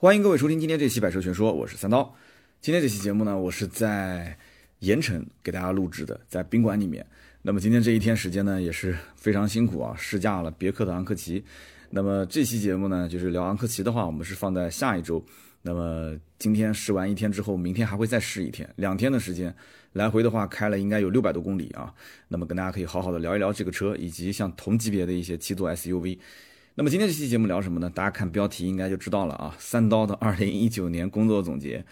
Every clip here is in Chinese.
欢迎各位收听今天这期《百车全说》，我是三刀。今天这期节目呢，我是在盐城给大家录制的，在宾馆里面。那么今天这一天时间呢，也是非常辛苦啊，试驾了别克的昂科旗。那么这期节目呢，就是聊昂科旗的话，我们是放在下一周。那么今天试完一天之后，明天还会再试一天，两天的时间，来回的话开了应该有六百多公里啊。那么跟大家可以好好的聊一聊这个车，以及像同级别的一些七座 SUV。那么今天这期节目聊什么呢？大家看标题应该就知道了啊。三刀的二零一九年工作总结。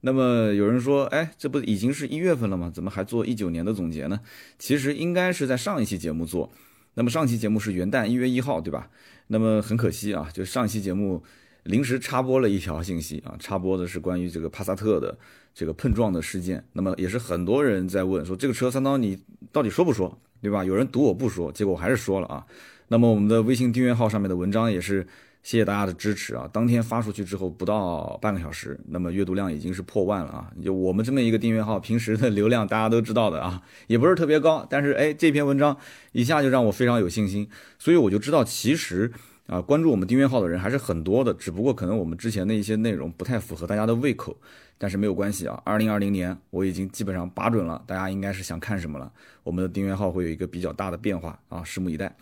那么有人说，哎，这不已经是一月份了吗？怎么还做一九年的总结呢？其实应该是在上一期节目做。那么上期节目是元旦一月一号，对吧？那么很可惜啊，就上期节目临时插播了一条信息啊，插播的是关于这个帕萨特的这个碰撞的事件。那么也是很多人在问说，这个车三刀你到底说不说，对吧？有人赌我不说，结果我还是说了啊。那么我们的微信订阅号上面的文章也是谢谢大家的支持啊！当天发出去之后不到半个小时，那么阅读量已经是破万了啊！就我们这么一个订阅号，平时的流量大家都知道的啊，也不是特别高，但是哎，这篇文章一下就让我非常有信心，所以我就知道其实啊，关注我们订阅号的人还是很多的，只不过可能我们之前的一些内容不太符合大家的胃口，但是没有关系啊！二零二零年我已经基本上把准了，大家应该是想看什么了，我们的订阅号会有一个比较大的变化啊，拭目以待。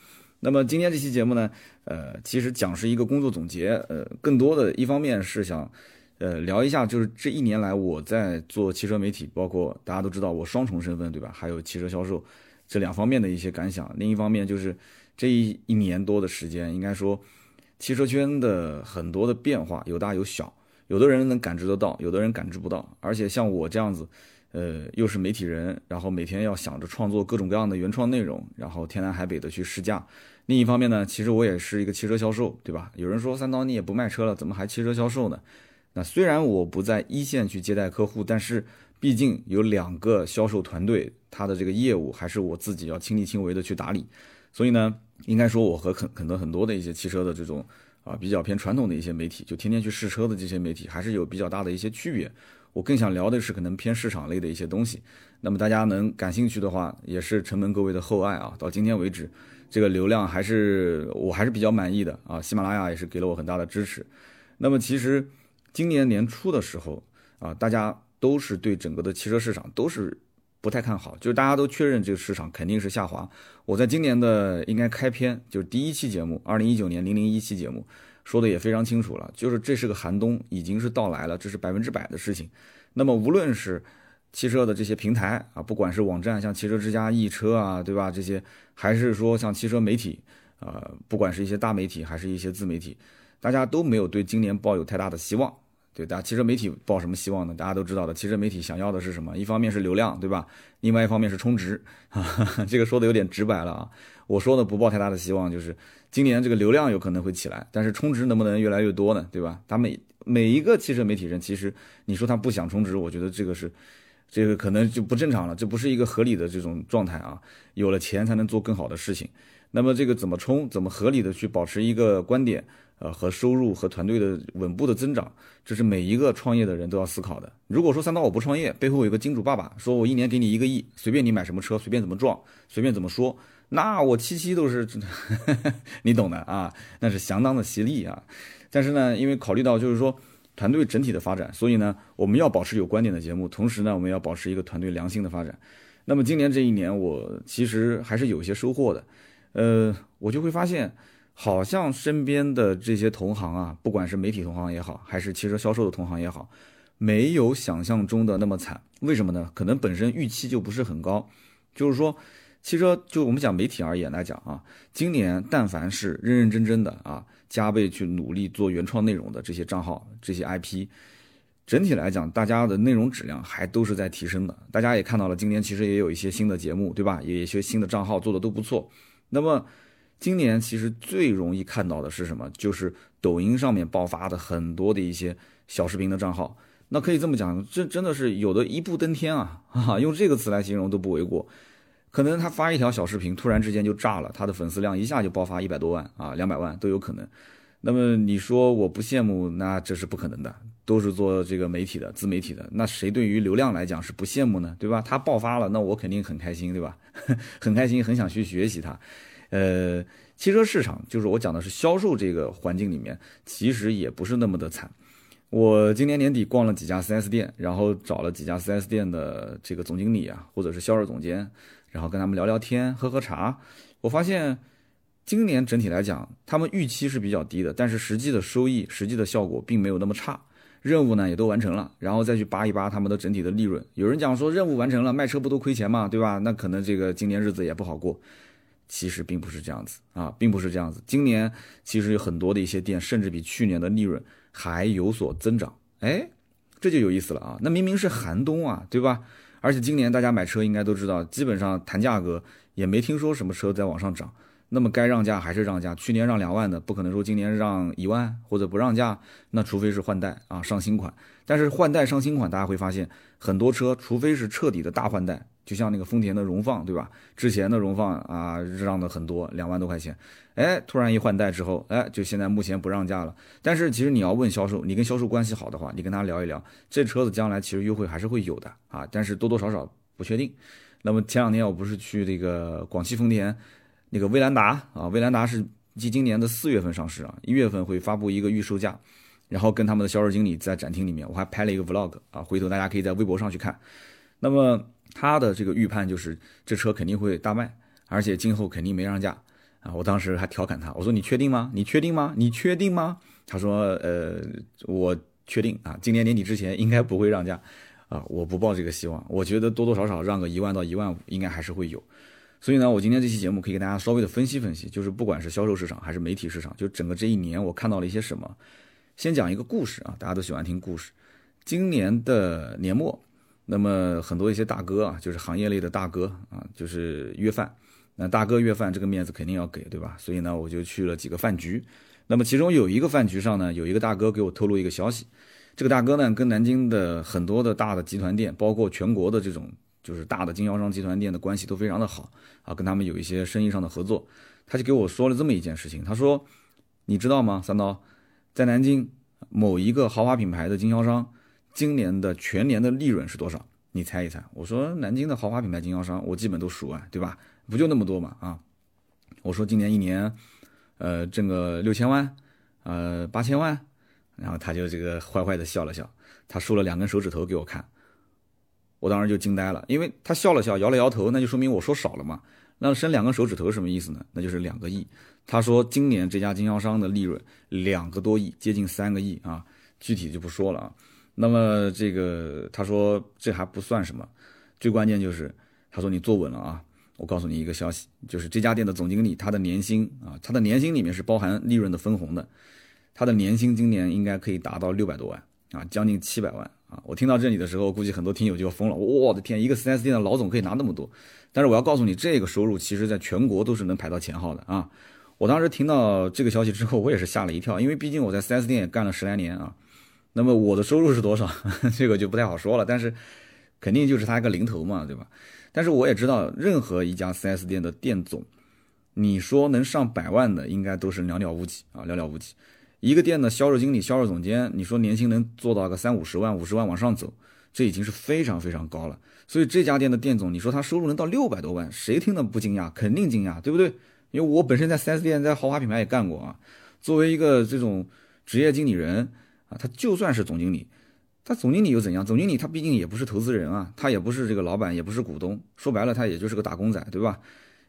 那么今天这期节目呢，呃，其实讲是一个工作总结，呃，更多的一方面是想，呃，聊一下就是这一年来我在做汽车媒体，包括大家都知道我双重身份，对吧？还有汽车销售这两方面的一些感想。另一方面就是这一一年多的时间，应该说汽车圈的很多的变化有大有小，有的人能感知得到，有的人感知不到。而且像我这样子。呃，又是媒体人，然后每天要想着创作各种各样的原创内容，然后天南海北的去试驾。另一方面呢，其实我也是一个汽车销售，对吧？有人说三刀你也不卖车了，怎么还汽车销售呢？那虽然我不在一线去接待客户，但是毕竟有两个销售团队，他的这个业务还是我自己要亲力亲为的去打理。所以呢，应该说我和很可能很多的一些汽车的这种啊比较偏传统的一些媒体，就天天去试车的这些媒体，还是有比较大的一些区别。我更想聊的是可能偏市场类的一些东西，那么大家能感兴趣的话，也是承蒙各位的厚爱啊。到今天为止，这个流量还是我还是比较满意的啊。喜马拉雅也是给了我很大的支持。那么其实今年年初的时候啊，大家都是对整个的汽车市场都是不太看好，就是大家都确认这个市场肯定是下滑。我在今年的应该开篇就是第一期节目，二零一九年零零一期节目。说的也非常清楚了，就是这是个寒冬，已经是到来了，这是百分之百的事情。那么无论是汽车的这些平台啊，不管是网站像汽车之家、易车啊，对吧？这些还是说像汽车媒体呃，不管是一些大媒体还是一些自媒体，大家都没有对今年抱有太大的希望。对，大家汽车媒体抱什么希望呢？大家都知道的，汽车媒体想要的是什么？一方面是流量，对吧？另外一方面是充值啊，这个说的有点直白了啊。我说的不抱太大的希望，就是今年这个流量有可能会起来，但是充值能不能越来越多呢？对吧？他每每一个汽车媒体人，其实你说他不想充值，我觉得这个是，这个可能就不正常了，这不是一个合理的这种状态啊。有了钱才能做更好的事情，那么这个怎么充，怎么合理的去保持一个观点？呃，和收入和团队的稳步的增长，这是每一个创业的人都要思考的。如果说三刀我不创业，背后有个金主爸爸，说我一年给你一个亿，随便你买什么车，随便怎么撞，随便怎么说，那我七七都是，你懂的啊，那是相当的犀利啊。但是呢，因为考虑到就是说团队整体的发展，所以呢，我们要保持有观点的节目，同时呢，我们要保持一个团队良性的发展。那么今年这一年，我其实还是有一些收获的，呃，我就会发现。好像身边的这些同行啊，不管是媒体同行也好，还是汽车销售的同行也好，没有想象中的那么惨。为什么呢？可能本身预期就不是很高。就是说，汽车就我们讲媒体而言来讲啊，今年但凡是认认真真的啊，加倍去努力做原创内容的这些账号、这些 IP，整体来讲，大家的内容质量还都是在提升的。大家也看到了，今年其实也有一些新的节目，对吧？也有一些新的账号做的都不错。那么。今年其实最容易看到的是什么？就是抖音上面爆发的很多的一些小视频的账号。那可以这么讲，这真的是有的一步登天啊！啊，用这个词来形容都不为过。可能他发一条小视频，突然之间就炸了，他的粉丝量一下就爆发一百多万啊，两百万都有可能。那么你说我不羡慕，那这是不可能的。都是做这个媒体的、自媒体的，那谁对于流量来讲是不羡慕呢？对吧？他爆发了，那我肯定很开心，对吧？很开心，很想去学习他。呃，汽车市场就是我讲的是销售这个环境里面，其实也不是那么的惨。我今年年底逛了几家 4S 店，然后找了几家 4S 店的这个总经理啊，或者是销售总监，然后跟他们聊聊天、喝喝茶。我发现今年整体来讲，他们预期是比较低的，但是实际的收益、实际的效果并没有那么差。任务呢也都完成了，然后再去扒一扒他们的整体的利润。有人讲说任务完成了，卖车不都亏钱吗？对吧？那可能这个今年日子也不好过。其实并不是这样子啊，并不是这样子。今年其实有很多的一些店，甚至比去年的利润还有所增长。哎，这就有意思了啊！那明明是寒冬啊，对吧？而且今年大家买车应该都知道，基本上谈价格也没听说什么车在往上涨。那么该让价还是让价，去年让两万的，不可能说今年让一万或者不让价，那除非是换代啊上新款。但是换代上新款，大家会发现很多车，除非是彻底的大换代，就像那个丰田的荣放，对吧？之前的荣放啊让的很多，两万多块钱，哎，突然一换代之后，哎，就现在目前不让价了。但是其实你要问销售，你跟销售关系好的话，你跟他聊一聊，这车子将来其实优惠还是会有的啊，但是多多少少不确定。那么前两天我不是去这个广汽丰田。那个威兰达啊，威兰达是即今年的四月份上市啊，一月份会发布一个预售价，然后跟他们的销售经理在展厅里面，我还拍了一个 vlog 啊，回头大家可以在微博上去看。那么他的这个预判就是这车肯定会大卖，而且今后肯定没让价啊。我当时还调侃他，我说你确定吗？你确定吗？你确定吗？他说呃，我确定啊，今年年底之前应该不会让价啊，我不抱这个希望，我觉得多多少少让个一万到一万五应该还是会有。所以呢，我今天这期节目可以给大家稍微的分析分析，就是不管是销售市场还是媒体市场，就整个这一年我看到了一些什么。先讲一个故事啊，大家都喜欢听故事。今年的年末，那么很多一些大哥啊，就是行业类的大哥啊，就是约饭。那大哥约饭，这个面子肯定要给，对吧？所以呢，我就去了几个饭局。那么其中有一个饭局上呢，有一个大哥给我透露一个消息，这个大哥呢，跟南京的很多的大的集团店，包括全国的这种。就是大的经销商集团店的关系都非常的好啊，跟他们有一些生意上的合作，他就给我说了这么一件事情，他说，你知道吗，三刀，在南京某一个豪华品牌的经销商，今年的全年的利润是多少？你猜一猜。我说南京的豪华品牌经销商，我基本都熟啊，对吧？不就那么多嘛啊？我说今年一年，呃，挣个六千万，呃，八千万，然后他就这个坏坏的笑了笑，他竖了两根手指头给我看。我当时就惊呆了，因为他笑了笑，摇了摇头，那就说明我说少了嘛。那伸两根手指头什么意思呢？那就是两个亿。他说今年这家经销商的利润两个多亿，接近三个亿啊，具体就不说了啊。那么这个他说这还不算什么，最关键就是他说你坐稳了啊。我告诉你一个消息，就是这家店的总经理他的年薪啊，他的年薪里面是包含利润的分红的，他的年薪今年应该可以达到六百多万啊，将近七百万。啊，我听到这里的时候，估计很多听友就要疯了。我的天，一个 4S 店的老总可以拿那么多，但是我要告诉你，这个收入其实在全国都是能排到前号的啊！我当时听到这个消息之后，我也是吓了一跳，因为毕竟我在 4S 店也干了十来年啊。那么我的收入是多少？这个就不太好说了，但是肯定就是他一个零头嘛，对吧？但是我也知道，任何一家 4S 店的店总，你说能上百万的，应该都是寥寥无几啊，寥寥无几。一个店的销售经理、销售总监，你说年薪能做到个三五十万、五十万往上走，这已经是非常非常高了。所以这家店的店总，你说他收入能到六百多万，谁听了不惊讶？肯定惊讶，对不对？因为我本身在 4S 店、在豪华品牌也干过啊。作为一个这种职业经理人啊，他就算是总经理，他总经理又怎样？总经理他毕竟也不是投资人啊，他也不是这个老板，也不是股东，说白了他也就是个打工仔，对吧？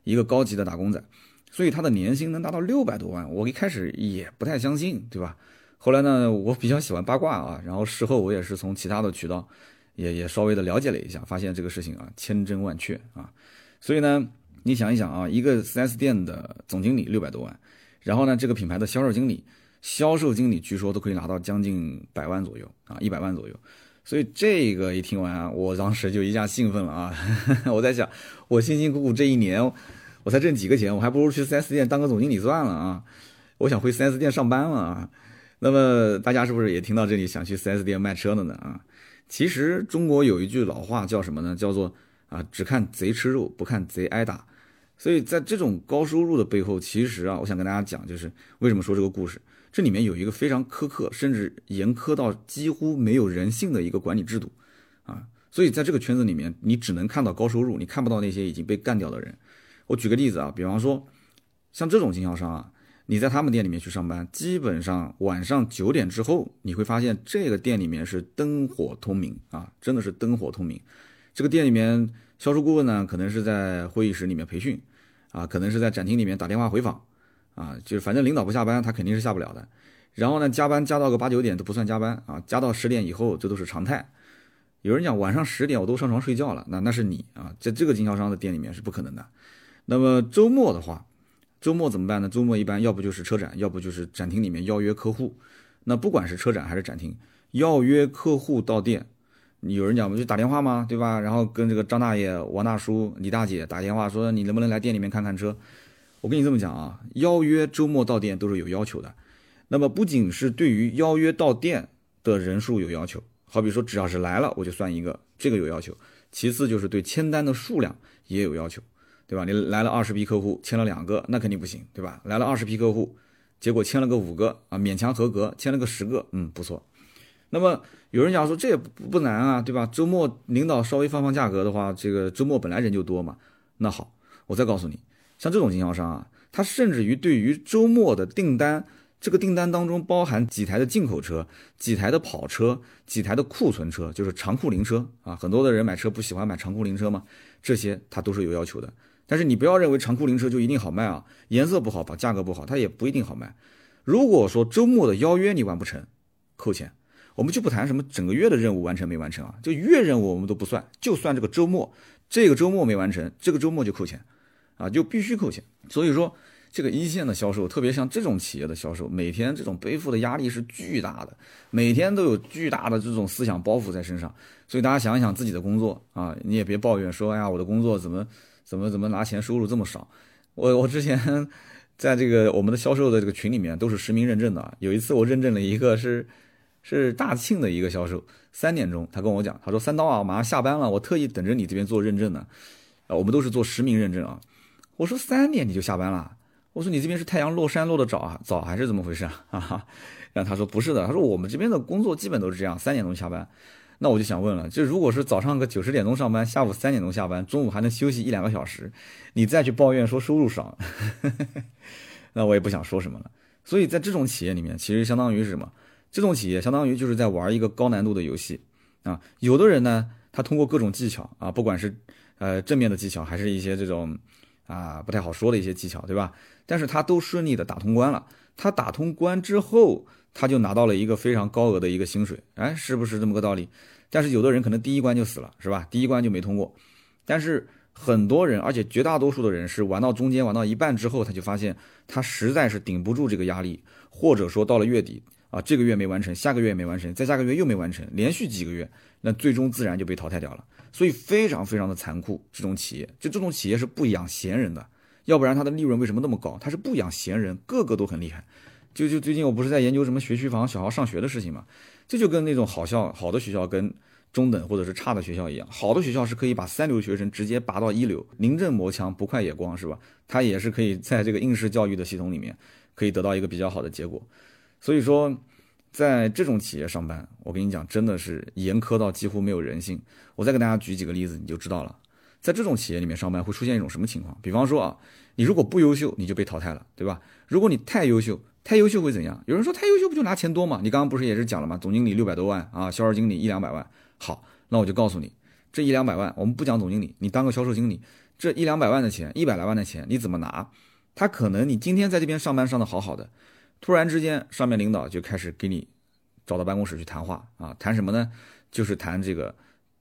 一个高级的打工仔。所以他的年薪能达到六百多万，我一开始也不太相信，对吧？后来呢，我比较喜欢八卦啊，然后事后我也是从其他的渠道，也也稍微的了解了一下，发现这个事情啊千真万确啊。所以呢，你想一想啊，一个 4S 店的总经理六百多万，然后呢，这个品牌的销售经理，销售经理据说都可以拿到将近百万左右啊，一百万左右。所以这个一听完啊，我当时就一下兴奋了啊！我在想，我辛辛苦苦这一年。我才挣几个钱，我还不如去 4S 店当个总经理算了啊！我想回 4S 店上班了啊！那么大家是不是也听到这里想去 4S 店卖车了呢？啊，其实中国有一句老话叫什么呢？叫做啊，只看贼吃肉，不看贼挨打。所以在这种高收入的背后，其实啊，我想跟大家讲，就是为什么说这个故事，这里面有一个非常苛刻，甚至严苛到几乎没有人性的一个管理制度啊！所以在这个圈子里面，你只能看到高收入，你看不到那些已经被干掉的人。我举个例子啊，比方说，像这种经销商啊，你在他们店里面去上班，基本上晚上九点之后，你会发现这个店里面是灯火通明啊，真的是灯火通明。这个店里面销售顾问呢，可能是在会议室里面培训，啊，可能是在展厅里面打电话回访，啊，就是反正领导不下班，他肯定是下不了的。然后呢，加班加到个八九点都不算加班啊，加到十点以后这都是常态。有人讲晚上十点我都上床睡觉了，那那是你啊，在这个经销商的店里面是不可能的。那么周末的话。周末怎么办呢？周末一般要不就是车展，要不就是展厅里面邀约客户。那不管是车展还是展厅，邀约客户到店，有人讲不就打电话吗？对吧？然后跟这个张大爷、王大叔、李大姐打电话说你能不能来店里面看看车？我跟你这么讲啊，邀约周末到店都是有要求的。那么不仅是对于邀约到店的人数有要求，好比说只要是来了我就算一个，这个有要求。其次就是对签单的数量也有要求。对吧？你来了二十批客户，签了两个，那肯定不行，对吧？来了二十批客户，结果签了个五个啊，勉强合格；签了个十个，嗯，不错。那么有人讲说这也不不难啊，对吧？周末领导稍微放放价格的话，这个周末本来人就多嘛。那好，我再告诉你，像这种经销商啊，他甚至于对于周末的订单，这个订单当中包含几台的进口车、几台的跑车、几台的库存车，就是长库龄车啊。很多的人买车不喜欢买长库龄车嘛，这些他都是有要求的。但是你不要认为长库龄车就一定好卖啊，颜色不好，把价格不好，它也不一定好卖。如果说周末的邀约你完不成，扣钱。我们就不谈什么整个月的任务完成没完成啊，就月任务我们都不算，就算这个周末，这个周末没完成，这个周末就扣钱，啊，就必须扣钱。所以说，这个一线的销售，特别像这种企业的销售，每天这种背负的压力是巨大的，每天都有巨大的这种思想包袱在身上。所以大家想一想自己的工作啊，你也别抱怨说，哎呀，我的工作怎么？怎么怎么拿钱收入这么少？我我之前 在这个我们的销售的这个群里面都是实名认证的。有一次我认证了一个是是大庆的一个销售，三点钟他跟我讲，他说三刀啊，马上下班了，我特意等着你这边做认证呢。啊，我们都是做实名认证啊。我说三点你就下班了？我说你这边是太阳落山落的早啊，早还是怎么回事啊？哈哈。然后他说不是的，他说我们这边的工作基本都是这样，三点钟下班。那我就想问了，就如果是早上个九十点钟上班，下午三点钟下班，中午还能休息一两个小时，你再去抱怨说收入少，那我也不想说什么了。所以在这种企业里面，其实相当于是什么？这种企业相当于就是在玩一个高难度的游戏啊。有的人呢，他通过各种技巧啊，不管是呃正面的技巧，还是一些这种啊不太好说的一些技巧，对吧？但是他都顺利的打通关了。他打通关之后。他就拿到了一个非常高额的一个薪水，哎，是不是这么个道理？但是有的人可能第一关就死了，是吧？第一关就没通过。但是很多人，而且绝大多数的人是玩到中间，玩到一半之后，他就发现他实在是顶不住这个压力，或者说到了月底啊，这个月没完成，下个月没完成，再下个月又没完成，连续几个月，那最终自然就被淘汰掉了。所以非常非常的残酷，这种企业，就这种企业是不养闲人的，要不然它的利润为什么那么高？它是不养闲人，个个都很厉害。就就最近我不是在研究什么学区房小孩上学的事情嘛，这就跟那种好校好的学校跟中等或者是差的学校一样，好的学校是可以把三流学生直接拔到一流，临阵磨枪不快也光是吧？他也是可以在这个应试教育的系统里面可以得到一个比较好的结果。所以说，在这种企业上班，我跟你讲真的是严苛到几乎没有人性。我再给大家举几个例子，你就知道了。在这种企业里面上班会出现一种什么情况？比方说啊，你如果不优秀，你就被淘汰了，对吧？如果你太优秀，太优秀会怎样？有人说太优秀不就拿钱多吗？你刚刚不是也是讲了吗？总经理六百多万啊，销售经理一两百万。好，那我就告诉你，这一两百万，我们不讲总经理，你当个销售经理，这一两百万的钱，一百来万的钱，你怎么拿？他可能你今天在这边上班上的好好的，突然之间上面领导就开始给你找到办公室去谈话啊，谈什么呢？就是谈这个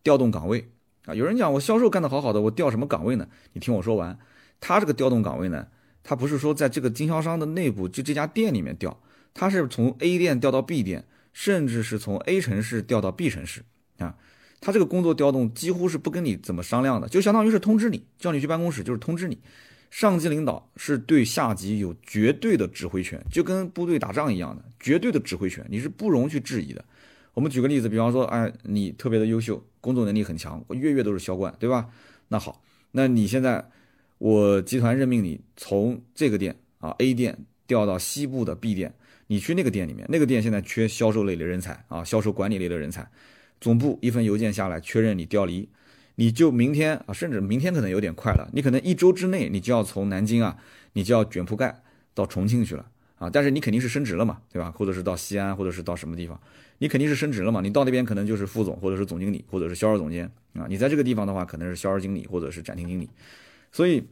调动岗位啊。有人讲我销售干得好好的，我调什么岗位呢？你听我说完，他这个调动岗位呢？他不是说在这个经销商的内部，就这家店里面调，他是从 A 店调到 B 店，甚至是从 A 城市调到 B 城市啊。他这个工作调动几乎是不跟你怎么商量的，就相当于是通知你，叫你去办公室就是通知你。上级领导是对下级有绝对的指挥权，就跟部队打仗一样的绝对的指挥权，你是不容去质疑的。我们举个例子，比方说，哎，你特别的优秀，工作能力很强，月月都是销冠，对吧？那好，那你现在。我集团任命你从这个店啊 A 店调到西部的 B 店，你去那个店里面，那个店现在缺销售类的人才啊，销售管理类的人才，总部一份邮件下来确认你调离，你就明天啊，甚至明天可能有点快了，你可能一周之内你就要从南京啊，你就要卷铺盖到重庆去了啊，但是你肯定是升职了嘛，对吧？或者是到西安，或者是到什么地方，你肯定是升职了嘛。你到那边可能就是副总，或者是总经理，或者是销售总监啊。你在这个地方的话，可能是销售经理或者是展厅经理。所以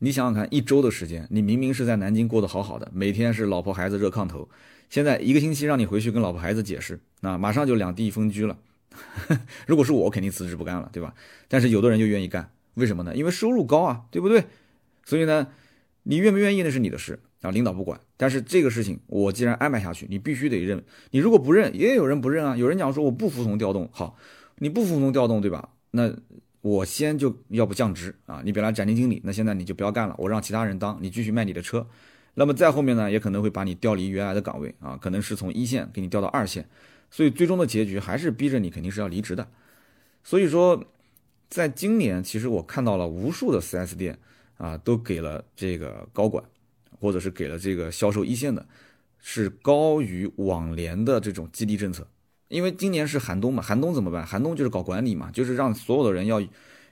你想想看，一周的时间，你明明是在南京过得好好的，每天是老婆孩子热炕头，现在一个星期让你回去跟老婆孩子解释，那马上就两地分居了。如果是我，肯定辞职不干了，对吧？但是有的人就愿意干，为什么呢？因为收入高啊，对不对？所以呢，你愿不愿意那是你的事啊，领导不管。但是这个事情我既然安排下去，你必须得认。你如果不认，也有人不认啊。有人讲说我不服从调动，好，你不服从调动，对吧？那我先就要不降职啊，你本来展厅经理，那现在你就不要干了，我让其他人当，你继续卖你的车。那么再后面呢，也可能会把你调离原来的岗位啊，可能是从一线给你调到二线。所以最终的结局还是逼着你肯定是要离职的。所以说，在今年，其实我看到了无数的 4S 店啊，都给了这个高管，或者是给了这个销售一线的，是高于往年的这种激励政策。因为今年是寒冬嘛，寒冬怎么办？寒冬就是搞管理嘛，就是让所有的人要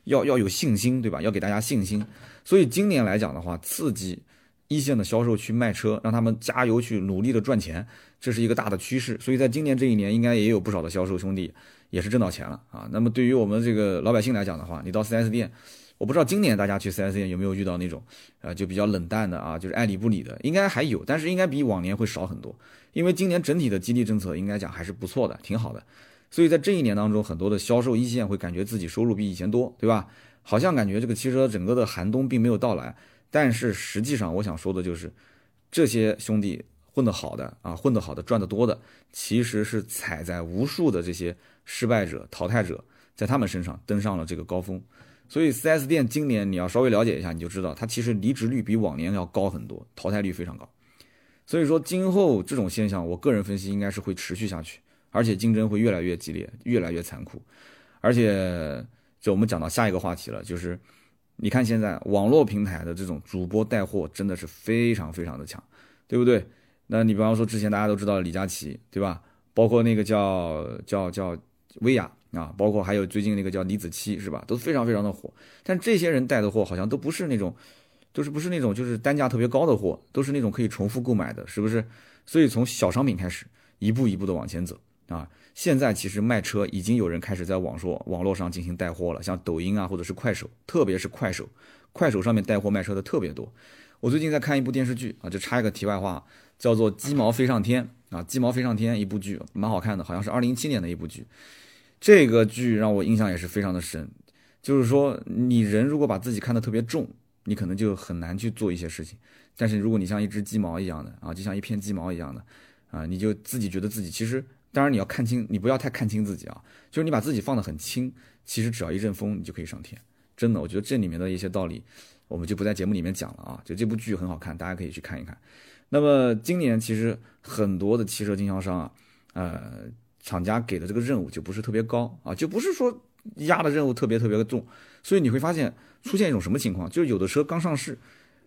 要要有信心，对吧？要给大家信心。所以今年来讲的话，刺激一线的销售去卖车，让他们加油去努力的赚钱。这是一个大的趋势，所以在今年这一年，应该也有不少的销售兄弟也是挣到钱了啊。那么对于我们这个老百姓来讲的话，你到 4S 店，我不知道今年大家去 4S 店有没有遇到那种，呃，就比较冷淡的啊，就是爱理不理的，应该还有，但是应该比往年会少很多，因为今年整体的激励政策应该讲还是不错的，挺好的。所以在这一年当中，很多的销售一线会感觉自己收入比以前多，对吧？好像感觉这个汽车整个的寒冬并没有到来，但是实际上我想说的就是，这些兄弟。混得好的啊，混得好的赚得多的，其实是踩在无数的这些失败者、淘汰者，在他们身上登上了这个高峰。所以 4S 店今年你要稍微了解一下，你就知道它其实离职率比往年要高很多，淘汰率非常高。所以说今后这种现象，我个人分析应该是会持续下去，而且竞争会越来越激烈，越来越残酷。而且就我们讲到下一个话题了，就是你看现在网络平台的这种主播带货真的是非常非常的强，对不对？那你比方说之前大家都知道李佳琦，对吧？包括那个叫叫叫薇娅啊，包括还有最近那个叫李子柒，是吧？都非常非常的火。但这些人带的货好像都不是那种，都是不是那种就是单价特别高的货，都是那种可以重复购买的，是不是？所以从小商品开始，一步一步的往前走啊。现在其实卖车已经有人开始在网说网络上进行带货了，像抖音啊或者是快手，特别是快手，快手上面带货卖车的特别多。我最近在看一部电视剧啊，就插一个题外话。叫做《鸡毛飞上天》啊，《鸡毛飞上天》一部剧，蛮好看的，好像是二零一七年的一部剧。这个剧让我印象也是非常的深，就是说你人如果把自己看得特别重，你可能就很难去做一些事情。但是如果你像一只鸡毛一样的啊，就像一片鸡毛一样的啊，你就自己觉得自己其实，当然你要看清，你不要太看清自己啊，就是你把自己放得很轻，其实只要一阵风，你就可以上天。真的，我觉得这里面的一些道理，我们就不在节目里面讲了啊。就这部剧很好看，大家可以去看一看。那么今年其实很多的汽车经销商啊，呃，厂家给的这个任务就不是特别高啊，就不是说压的任务特别特别的重，所以你会发现出现一种什么情况，就是有的车刚上市，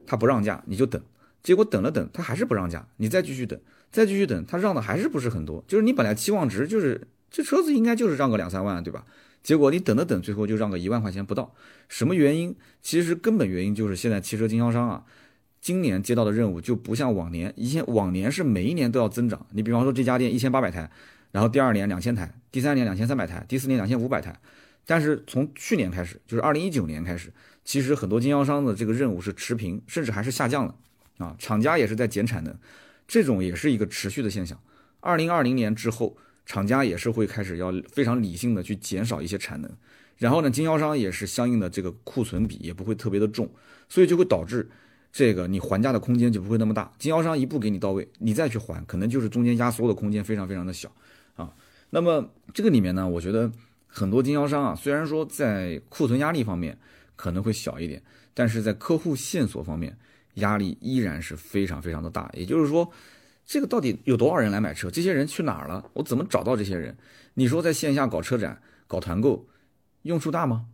他不让价，你就等，结果等了等，他还是不让价，你再继续等，再继续等，他让的还是不是很多，就是你本来期望值就是这车子应该就是让个两三万，对吧？结果你等了等，最后就让个一万块钱不到，什么原因？其实根本原因就是现在汽车经销商啊。今年接到的任务就不像往年，以前往年是每一年都要增长。你比方说这家店一千八百台，然后第二年两千台，第三年两千三百台，第四年两千五百台。但是从去年开始，就是二零一九年开始，其实很多经销商的这个任务是持平，甚至还是下降了啊。厂家也是在减产能，这种也是一个持续的现象。二零二零年之后，厂家也是会开始要非常理性的去减少一些产能，然后呢，经销商也是相应的这个库存比也不会特别的重，所以就会导致。这个你还价的空间就不会那么大，经销商一步给你到位，你再去还，可能就是中间压缩的空间非常非常的小啊。那么这个里面呢，我觉得很多经销商啊，虽然说在库存压力方面可能会小一点，但是在客户线索方面压力依然是非常非常的大。也就是说，这个到底有多少人来买车？这些人去哪儿了？我怎么找到这些人？你说在线下搞车展、搞团购，用处大吗？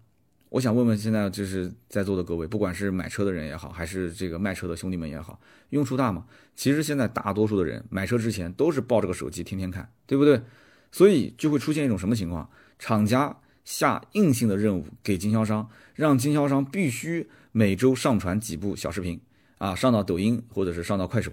我想问问现在就是在座的各位，不管是买车的人也好，还是这个卖车的兄弟们也好，用处大吗？其实现在大多数的人买车之前都是抱着个手机天天看，对不对？所以就会出现一种什么情况？厂家下硬性的任务给经销商，让经销商必须每周上传几部小视频啊，上到抖音或者是上到快手。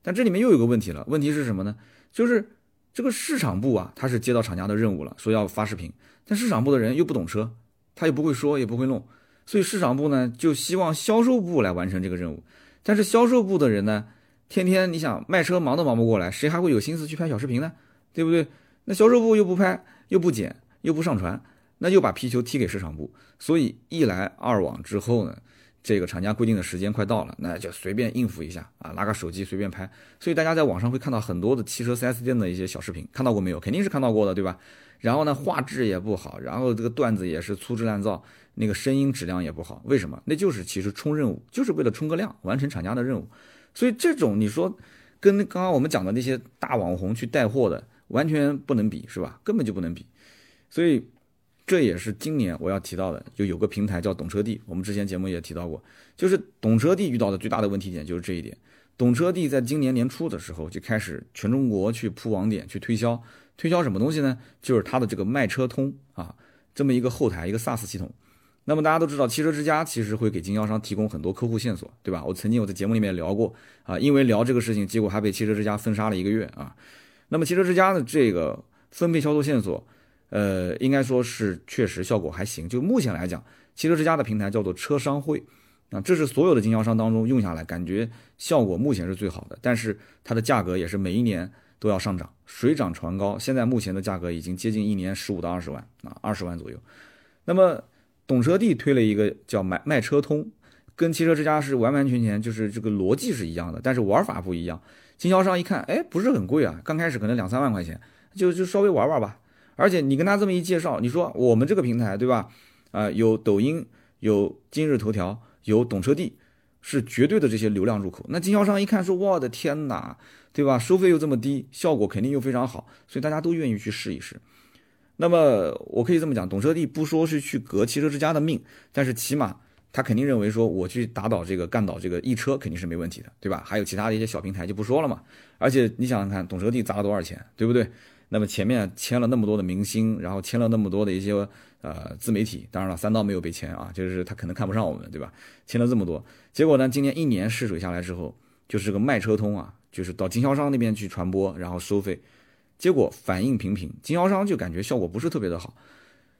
但这里面又有个问题了，问题是什么呢？就是这个市场部啊，他是接到厂家的任务了，说要发视频，但市场部的人又不懂车，他又不会说，也不会弄，所以市场部呢就希望销售部来完成这个任务。但是销售部的人呢，天天你想卖车忙都忙不过来，谁还会有心思去拍小视频呢？对不对？那销售部又不拍，又不剪，又不上传。那又把皮球踢给市场部，所以一来二往之后呢，这个厂家规定的时间快到了，那就随便应付一下啊，拿个手机随便拍。所以大家在网上会看到很多的汽车 4S 店的一些小视频，看到过没有？肯定是看到过的，对吧？然后呢，画质也不好，然后这个段子也是粗制滥造，那个声音质量也不好。为什么？那就是其实冲任务，就是为了冲个量，完成厂家的任务。所以这种你说跟刚刚我们讲的那些大网红去带货的，完全不能比，是吧？根本就不能比。所以。这也是今年我要提到的，就有个平台叫懂车帝，我们之前节目也提到过，就是懂车帝遇到的最大的问题点就是这一点。懂车帝在今年年初的时候就开始全中国去铺网点去推销，推销什么东西呢？就是它的这个卖车通啊，这么一个后台一个 SaaS 系统。那么大家都知道，汽车之家其实会给经销商提供很多客户线索，对吧？我曾经我在节目里面聊过啊，因为聊这个事情，结果还被汽车之家封杀了一个月啊。那么汽车之家的这个分配销售线索。呃，应该说是确实效果还行。就目前来讲，汽车之家的平台叫做车商会，啊，这是所有的经销商当中用下来感觉效果目前是最好的。但是它的价格也是每一年都要上涨，水涨船高。现在目前的价格已经接近一年十五到二十万啊，二十万左右。那么懂车帝推了一个叫买卖车通，跟汽车之家是完完全全就是这个逻辑是一样的，但是玩法不一样。经销商一看，哎，不是很贵啊，刚开始可能两三万块钱，就就稍微玩玩吧。而且你跟他这么一介绍，你说我们这个平台对吧？啊，有抖音，有今日头条，有懂车帝，是绝对的这些流量入口。那经销商一看说，我的天哪，对吧？收费又这么低，效果肯定又非常好，所以大家都愿意去试一试。那么我可以这么讲，懂车帝不说是去革汽车之家的命，但是起码他肯定认为说，我去打倒这个干倒这个易车肯定是没问题的，对吧？还有其他的一些小平台就不说了嘛。而且你想想看，懂车帝砸了多少钱，对不对？那么前面签了那么多的明星，然后签了那么多的一些呃自媒体，当然了，三刀没有被签啊，就是他可能看不上我们，对吧？签了这么多，结果呢，今年一年试水下来之后，就是个卖车通啊，就是到经销商那边去传播，然后收费，结果反应平平，经销商就感觉效果不是特别的好。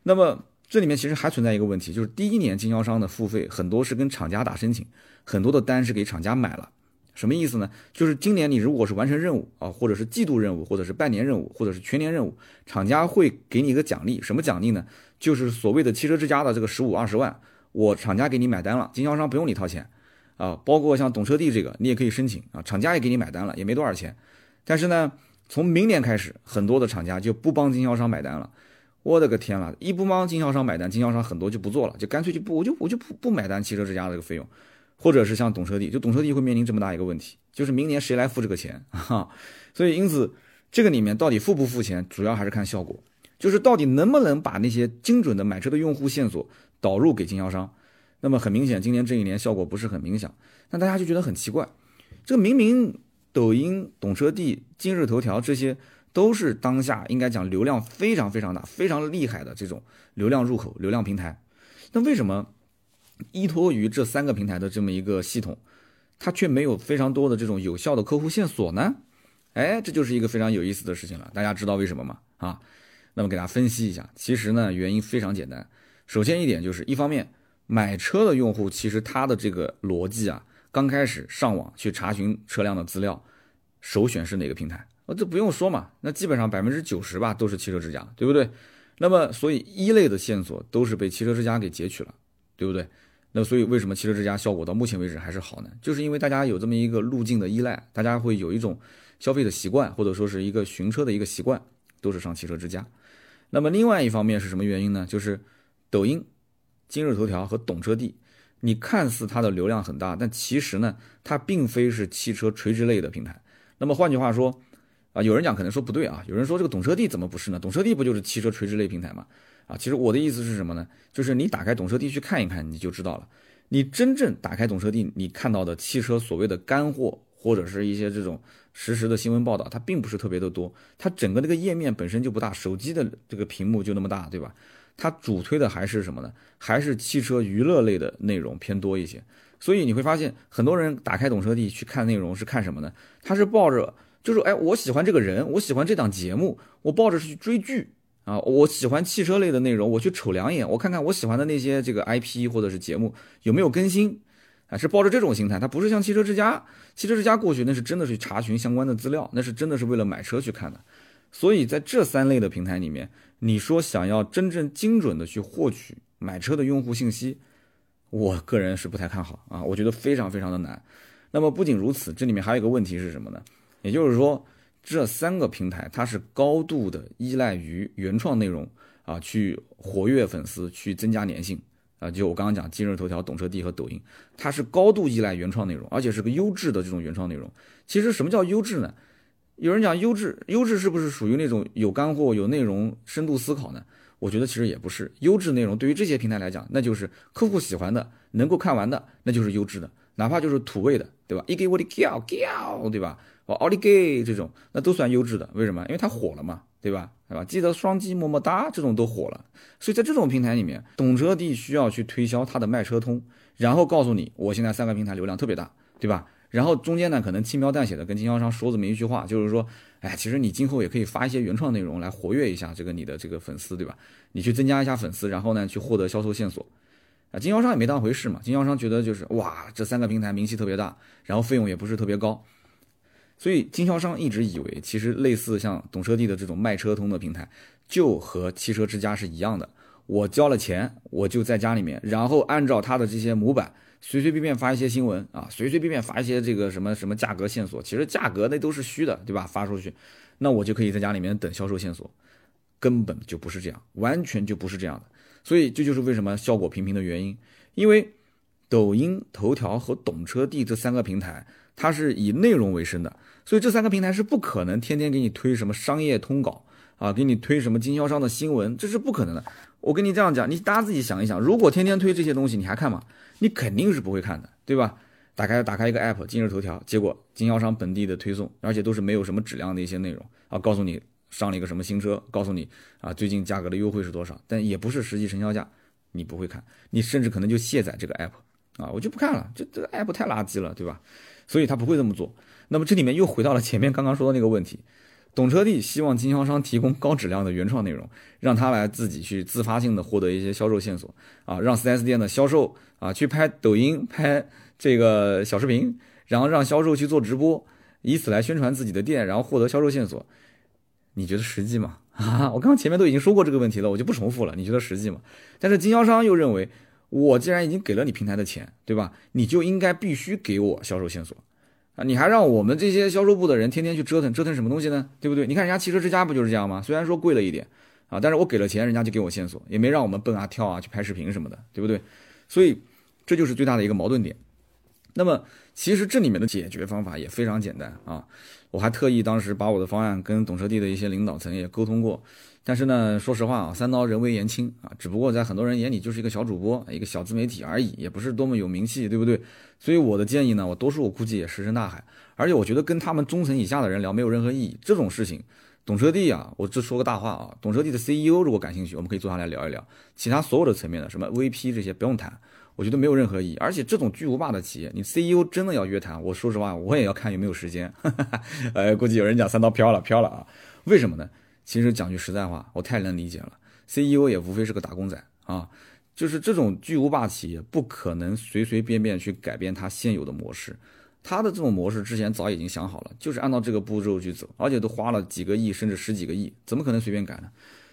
那么这里面其实还存在一个问题，就是第一年经销商的付费很多是跟厂家打申请，很多的单是给厂家买了。什么意思呢？就是今年你如果是完成任务啊，或者是季度任务，或者是半年任务，或者是全年任务，厂家会给你一个奖励。什么奖励呢？就是所谓的汽车之家的这个十五二十万，我厂家给你买单了，经销商不用你掏钱啊。包括像懂车帝这个，你也可以申请啊，厂家也给你买单了，也没多少钱。但是呢，从明年开始，很多的厂家就不帮经销商买单了。我的个天了，一不帮经销商买单，经销商很多就不做了，就干脆就不，我就我就不不买单汽车之家这个费用。或者是像懂车帝，就懂车帝会面临这么大一个问题，就是明年谁来付这个钱 啊？所以因此，这个里面到底付不付钱，主要还是看效果，就是到底能不能把那些精准的买车的用户线索导入给经销商。那么很明显，今年这一年效果不是很明显，那大家就觉得很奇怪，这明明抖音、懂车帝、今日头条这些都是当下应该讲流量非常非常大、非常厉害的这种流量入口、流量平台，那为什么？依托于这三个平台的这么一个系统，它却没有非常多的这种有效的客户线索呢？哎，这就是一个非常有意思的事情了。大家知道为什么吗？啊，那么给大家分析一下，其实呢原因非常简单。首先一点就是，一方面买车的用户其实他的这个逻辑啊，刚开始上网去查询车辆的资料，首选是哪个平台？哦，这不用说嘛，那基本上百分之九十吧都是汽车之家，对不对？那么所以一类的线索都是被汽车之家给截取了，对不对？那所以为什么汽车之家效果到目前为止还是好呢？就是因为大家有这么一个路径的依赖，大家会有一种消费的习惯，或者说是一个寻车的一个习惯，都是上汽车之家。那么另外一方面是什么原因呢？就是抖音、今日头条和懂车帝，你看似它的流量很大，但其实呢，它并非是汽车垂直类的平台。那么换句话说，啊，有人讲可能说不对啊，有人说这个懂车帝怎么不是呢？懂车帝不就是汽车垂直类平台吗？啊，其实我的意思是什么呢？就是你打开懂车帝去看一看，你就知道了。你真正打开懂车帝，你看到的汽车所谓的干货，或者是一些这种实时的新闻报道，它并不是特别的多。它整个那个页面本身就不大，手机的这个屏幕就那么大，对吧？它主推的还是什么呢？还是汽车娱乐类的内容偏多一些。所以你会发现，很多人打开懂车帝去看内容是看什么呢？他是抱着就是哎，我喜欢这个人，我喜欢这档节目，我抱着去追剧啊。我喜欢汽车类的内容，我去瞅两眼，我看看我喜欢的那些这个 IP 或者是节目有没有更新啊，是抱着这种心态。它不是像汽车之家，汽车之家过去那是真的是查询相关的资料，那是真的是为了买车去看的。所以在这三类的平台里面，你说想要真正精准的去获取买车的用户信息。我个人是不太看好啊，我觉得非常非常的难。那么不仅如此，这里面还有一个问题是什么呢？也就是说，这三个平台它是高度的依赖于原创内容啊，去活跃粉丝，去增加粘性啊。就我刚刚讲，今日头条、懂车帝和抖音，它是高度依赖原创内容，而且是个优质的这种原创内容。其实什么叫优质呢？有人讲优质，优质是不是属于那种有干货、有内容、深度思考呢？我觉得其实也不是优质内容，对于这些平台来讲，那就是客户喜欢的，能够看完的，那就是优质的，哪怕就是土味的，对吧？一给我的叫叫，对吧？我奥利给这种，那都算优质的。为什么？因为它火了嘛，对吧？对吧？记得双击么么哒，这种都火了。所以在这种平台里面，懂车帝需要去推销它的卖车通，然后告诉你，我现在三个平台流量特别大，对吧？然后中间呢，可能轻描淡写的跟经销商说这么一句话，就是说。哎，其实你今后也可以发一些原创内容来活跃一下这个你的这个粉丝，对吧？你去增加一下粉丝，然后呢去获得销售线索。啊，经销商也没当回事嘛，经销商觉得就是哇，这三个平台名气特别大，然后费用也不是特别高，所以经销商一直以为其实类似像懂车帝的这种卖车通的平台，就和汽车之家是一样的。我交了钱，我就在家里面，然后按照他的这些模板。随随便便发一些新闻啊，随随便便发一些这个什么什么价格线索，其实价格那都是虚的，对吧？发出去，那我就可以在家里面等销售线索，根本就不是这样，完全就不是这样的。所以这就是为什么效果平平的原因，因为抖音、头条和懂车帝这三个平台，它是以内容为生的，所以这三个平台是不可能天天给你推什么商业通稿啊，给你推什么经销商的新闻，这是不可能的。我跟你这样讲，你大家自己想一想，如果天天推这些东西，你还看吗？你肯定是不会看的，对吧？打开打开一个 app，今日头条，结果经销商本地的推送，而且都是没有什么质量的一些内容啊，告诉你上了一个什么新车，告诉你啊最近价格的优惠是多少，但也不是实际成交价，你不会看，你甚至可能就卸载这个 app 啊，我就不看了，这这个 app 太垃圾了，对吧？所以他不会这么做。那么这里面又回到了前面刚刚说的那个问题。懂车帝希望经销商提供高质量的原创内容，让他来自己去自发性的获得一些销售线索啊，让 4S 店的销售啊去拍抖音、拍这个小视频，然后让销售去做直播，以此来宣传自己的店，然后获得销售线索。你觉得实际吗？啊，我刚刚前面都已经说过这个问题了，我就不重复了。你觉得实际吗？但是经销商又认为，我既然已经给了你平台的钱，对吧？你就应该必须给我销售线索。啊，你还让我们这些销售部的人天天去折腾折腾什么东西呢？对不对？你看人家汽车之家不就是这样吗？虽然说贵了一点啊，但是我给了钱，人家就给我线索，也没让我们蹦啊跳啊去拍视频什么的，对不对？所以这就是最大的一个矛盾点。那么其实这里面的解决方法也非常简单啊，我还特意当时把我的方案跟懂车帝的一些领导层也沟通过。但是呢，说实话啊，三刀人微言轻啊，只不过在很多人眼里就是一个小主播，一个小自媒体而已，也不是多么有名气，对不对？所以我的建议呢，我多数我估计也石沉大海，而且我觉得跟他们中层以下的人聊没有任何意义。这种事情，懂车帝啊，我这说个大话啊，懂车帝的 CEO 如果感兴趣，我们可以坐下来聊一聊。其他所有的层面的什么 VP 这些不用谈，我觉得没有任何意义。而且这种巨无霸的企业，你 CEO 真的要约谈，我说实话，我也要看有没有时间。呃，估计有人讲三刀飘了，飘了啊？为什么呢？其实讲句实在话，我太能理解了。CEO 也无非是个打工仔啊，就是这种巨无霸企业不可能随随便便去改变它现有的模式。它的这种模式之前早已经想好了，就是按照这个步骤去走，而且都花了几个亿甚至十几个亿，怎么可能随便改呢？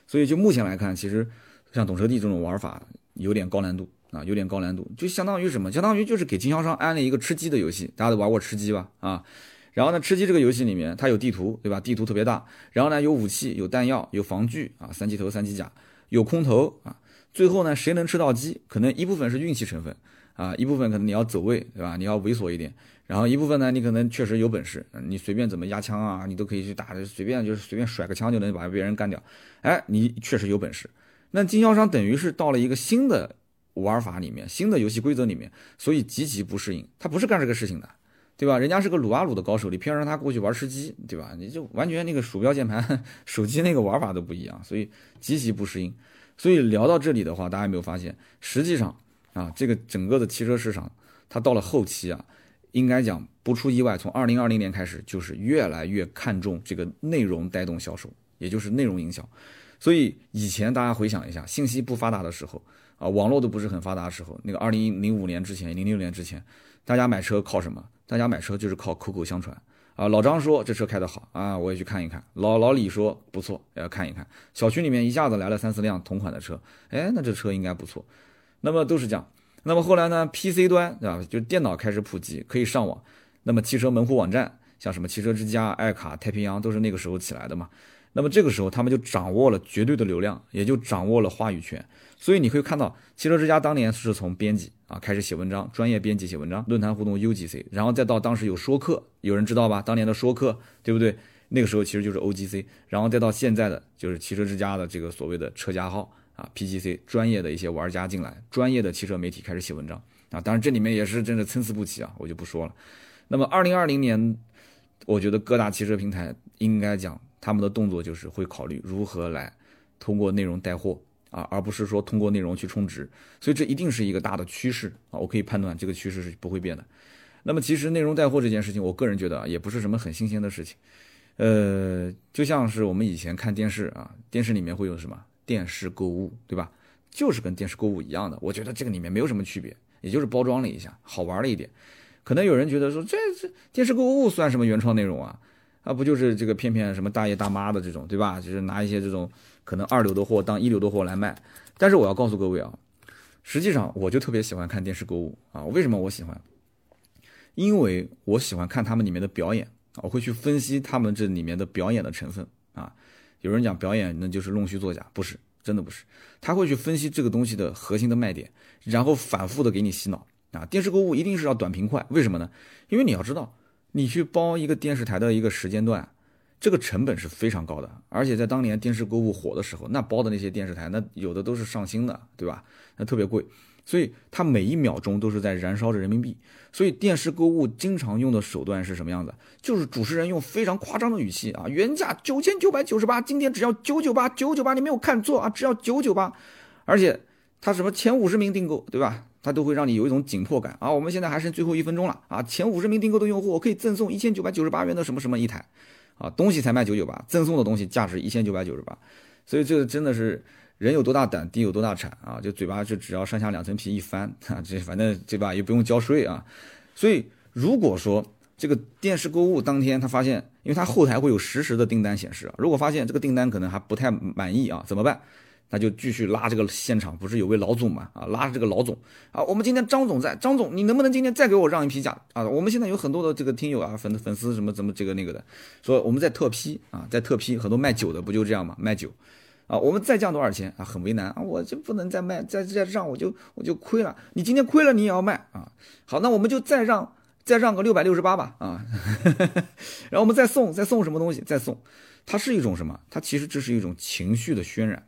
所以就目前来看，其实像懂车帝这种玩法有点高难度啊，有点高难度，就相当于什么？相当于就是给经销商安了一个吃鸡的游戏，大家都玩过吃鸡吧？啊。然后呢，吃鸡这个游戏里面，它有地图，对吧？地图特别大。然后呢，有武器，有弹药，有防具啊，三级头、三级甲，有空投啊。最后呢，谁能吃到鸡？可能一部分是运气成分啊，一部分可能你要走位，对吧？你要猥琐一点。然后一部分呢，你可能确实有本事，你随便怎么压枪啊，你都可以去打，随便就是随便甩个枪就能把别人干掉。哎，你确实有本事。那经销商等于是到了一个新的玩法里面，新的游戏规则里面，所以极其不适应。他不是干这个事情的。对吧？人家是个撸啊撸的高手，你偏让他过去玩吃鸡，对吧？你就完全那个鼠标键盘、手机那个玩法都不一样，所以极其不适应。所以聊到这里的话，大家有没有发现，实际上啊，这个整个的汽车市场它到了后期啊，应该讲不出意外，从二零二零年开始就是越来越看重这个内容带动销售，也就是内容营销。所以以前大家回想一下，信息不发达的时候啊，网络都不是很发达的时候，那个二零零五年之前、零六年之前，大家买车靠什么？大家买车就是靠口口相传啊。老张说这车开得好啊，我也去看一看。老老李说不错，也要看一看。小区里面一下子来了三四辆同款的车，哎，那这车应该不错。那么都是这样。那么后来呢？PC 端对吧？就电脑开始普及，可以上网。那么汽车门户网站，像什么汽车之家、爱卡、太平洋，都是那个时候起来的嘛。那么这个时候，他们就掌握了绝对的流量，也就掌握了话语权。所以你会看到，汽车之家当年是从编辑啊开始写文章，专业编辑写文章，论坛互动 UGC，然后再到当时有说客，有人知道吧？当年的说客，对不对？那个时候其实就是 OGC，然后再到现在的就是汽车之家的这个所谓的车家号。啊，PGC 专业的一些玩家进来，专业的汽车媒体开始写文章啊，当然这里面也是真的参差不齐啊，我就不说了。那么二零二零年，我觉得各大汽车平台应该讲他们的动作就是会考虑如何来通过内容带货啊，而不是说通过内容去充值，所以这一定是一个大的趋势啊，我可以判断这个趋势是不会变的。那么其实内容带货这件事情，我个人觉得，也不是什么很新鲜的事情，呃，就像是我们以前看电视啊，电视里面会有什么？电视购物，对吧？就是跟电视购物一样的，我觉得这个里面没有什么区别，也就是包装了一下，好玩了一点。可能有人觉得说，这这电视购物算什么原创内容啊？啊，不就是这个骗骗什么大爷大妈的这种，对吧？就是拿一些这种可能二流的货当一流的货来卖。但是我要告诉各位啊，实际上我就特别喜欢看电视购物啊。为什么我喜欢？因为我喜欢看他们里面的表演，我会去分析他们这里面的表演的成分啊。有人讲表演那就是弄虚作假，不是，真的不是。他会去分析这个东西的核心的卖点，然后反复的给你洗脑啊。电视购物一定是要短平快，为什么呢？因为你要知道，你去包一个电视台的一个时间段，这个成本是非常高的。而且在当年电视购物火的时候，那包的那些电视台，那有的都是上星的，对吧？那特别贵。所以它每一秒钟都是在燃烧着人民币，所以电视购物经常用的手段是什么样子？就是主持人用非常夸张的语气啊，原价九千九百九十八，今天只要九九八，九九八，你没有看错啊，只要九九八，而且他什么前五十名订购，对吧？他都会让你有一种紧迫感啊，我们现在还剩最后一分钟了啊，前五十名订购的用户，我可以赠送一千九百九十八元的什么什么一台，啊，东西才卖九九八，赠送的东西价值一千九百九十八，所以这个真的是。人有多大胆，地有多大产啊！就嘴巴就只要上下两层皮一翻 啊，这反正对吧？也不用交税啊。所以如果说这个电视购物当天他发现，因为他后台会有实时的订单显示，如果发现这个订单可能还不太满意啊，怎么办？他就继续拉这个现场，不是有位老总嘛？啊，拉着这个老总啊，我们今天张总在，张总你能不能今天再给我让一批价啊？我们现在有很多的这个听友啊，粉粉丝什么怎么这个那个的，说我们在特批啊，在特批，很多卖酒的不就这样嘛，卖酒。啊，我们再降多少钱啊？很为难啊，我就不能再卖，再再让我就我就亏了。你今天亏了，你也要卖啊？好，那我们就再让再让个六百六十八吧啊，然后我们再送再送什么东西？再送，它是一种什么？它其实这是一种情绪的渲染，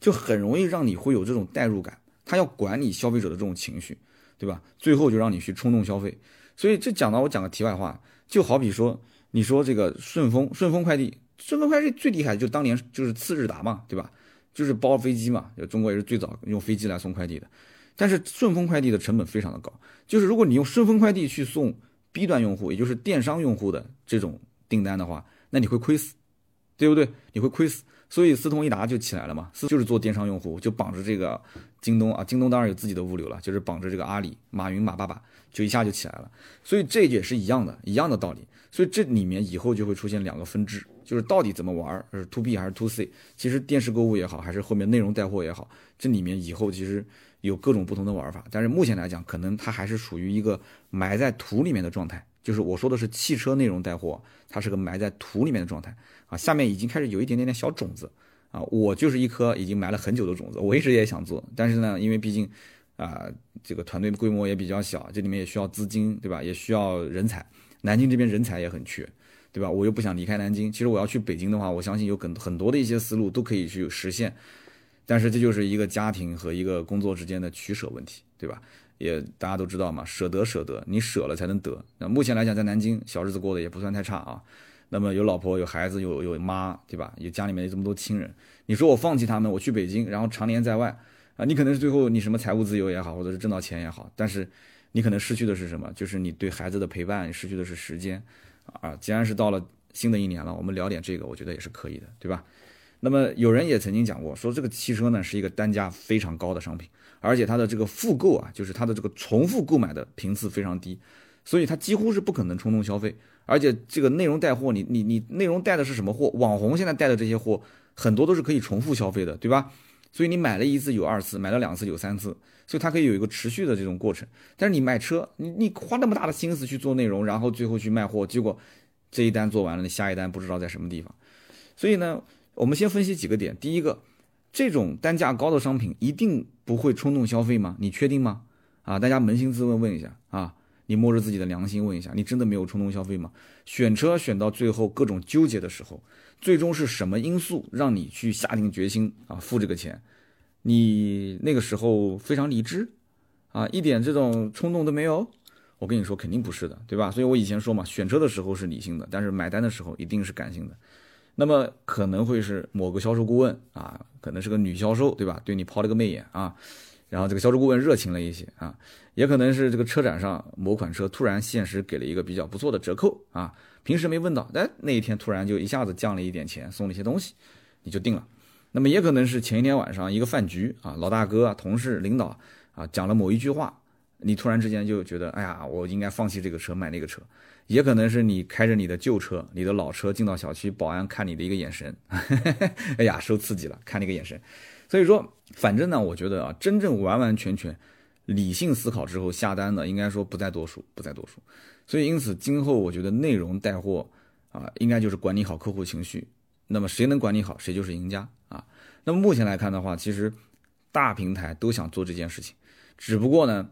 就很容易让你会有这种代入感。他要管理消费者的这种情绪，对吧？最后就让你去冲动消费。所以这讲到我讲个题外话，就好比说，你说这个顺丰顺丰快递。顺丰快递最厉害就当年就是次日达嘛，对吧？就是包飞机嘛，就中国也是最早用飞机来送快递的。但是顺丰快递的成本非常的高，就是如果你用顺丰快递去送 B 端用户，也就是电商用户的这种订单的话，那你会亏死，对不对？你会亏死。所以四通一达就起来了嘛，四就是做电商用户，就绑着这个京东啊，京东当然有自己的物流了，就是绑着这个阿里、马云、马爸爸，就一下就起来了。所以这也是一样的，一样的道理。所以这里面以后就会出现两个分支。就是到底怎么玩儿，是 to B 还是 to C？其实电视购物也好，还是后面内容带货也好，这里面以后其实有各种不同的玩法。但是目前来讲，可能它还是属于一个埋在土里面的状态。就是我说的是汽车内容带货，它是个埋在土里面的状态啊。下面已经开始有一点点点小种子啊。我就是一颗已经埋了很久的种子，我一直也想做，但是呢，因为毕竟啊，这个团队规模也比较小，这里面也需要资金，对吧？也需要人才，南京这边人才也很缺。对吧？我又不想离开南京。其实我要去北京的话，我相信有很很多的一些思路都可以去实现。但是这就是一个家庭和一个工作之间的取舍问题，对吧？也大家都知道嘛，舍得舍得，你舍了才能得。那目前来讲，在南京小日子过得也不算太差啊。那么有老婆有孩子有有妈，对吧？有家里面有这么多亲人，你说我放弃他们，我去北京，然后常年在外啊，你可能是最后你什么财务自由也好，或者是挣到钱也好，但是你可能失去的是什么？就是你对孩子的陪伴，失去的是时间啊。既然是到了新的一年了，我们聊点这个，我觉得也是可以的，对吧？那么有人也曾经讲过，说这个汽车呢是一个单价非常高的商品，而且它的这个复购啊，就是它的这个重复购买的频次非常低，所以它几乎是不可能冲动消费。而且这个内容带货，你你你内容带的是什么货？网红现在带的这些货，很多都是可以重复消费的，对吧？所以你买了一次有二次，买了两次有三次，所以它可以有一个持续的这种过程。但是你卖车，你你花那么大的心思去做内容，然后最后去卖货，结果这一单做完了，你下一单不知道在什么地方。所以呢？我们先分析几个点。第一个，这种单价高的商品一定不会冲动消费吗？你确定吗？啊，大家扪心自问问一下啊，你摸着自己的良心问一下，你真的没有冲动消费吗？选车选到最后各种纠结的时候，最终是什么因素让你去下定决心啊付这个钱？你那个时候非常理智啊，一点这种冲动都没有？我跟你说肯定不是的，对吧？所以我以前说嘛，选车的时候是理性的，但是买单的时候一定是感性的。那么可能会是某个销售顾问啊，可能是个女销售，对吧？对你抛了个媚眼啊，然后这个销售顾问热情了一些啊，也可能是这个车展上某款车突然限时给了一个比较不错的折扣啊，平时没问到，哎，那一天突然就一下子降了一点钱，送了一些东西，你就定了。那么也可能是前一天晚上一个饭局啊，老大哥啊、同事、领导啊讲了某一句话，你突然之间就觉得，哎呀，我应该放弃这个车买那个车。也可能是你开着你的旧车、你的老车进到小区，保安看你的一个眼神，哎呀，受刺激了，看那个眼神。所以说，反正呢，我觉得啊，真正完完全全理性思考之后下单的，应该说不在多数，不在多数。所以，因此今后我觉得内容带货啊，应该就是管理好客户情绪。那么谁能管理好，谁就是赢家啊。那么目前来看的话，其实大平台都想做这件事情，只不过呢，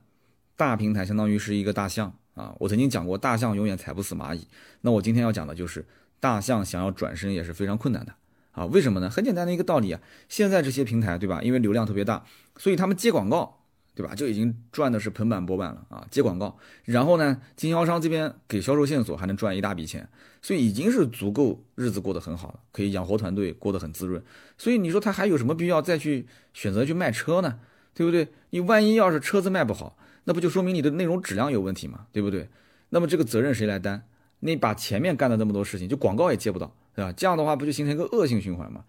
大平台相当于是一个大象。啊，我曾经讲过，大象永远踩不死蚂蚁。那我今天要讲的就是，大象想要转身也是非常困难的啊。为什么呢？很简单的一个道理啊，现在这些平台，对吧？因为流量特别大，所以他们接广告，对吧？就已经赚的是盆满钵满了啊。接广告，然后呢，经销商这边给销售线索，还能赚一大笔钱，所以已经是足够日子过得很好了，可以养活团队，过得很滋润。所以你说他还有什么必要再去选择去卖车呢？对不对？你万一要是车子卖不好，那不就说明你的内容质量有问题吗？对不对？那么这个责任谁来担？你把前面干的那么多事情，就广告也接不到，对吧？这样的话不就形成一个恶性循环吗？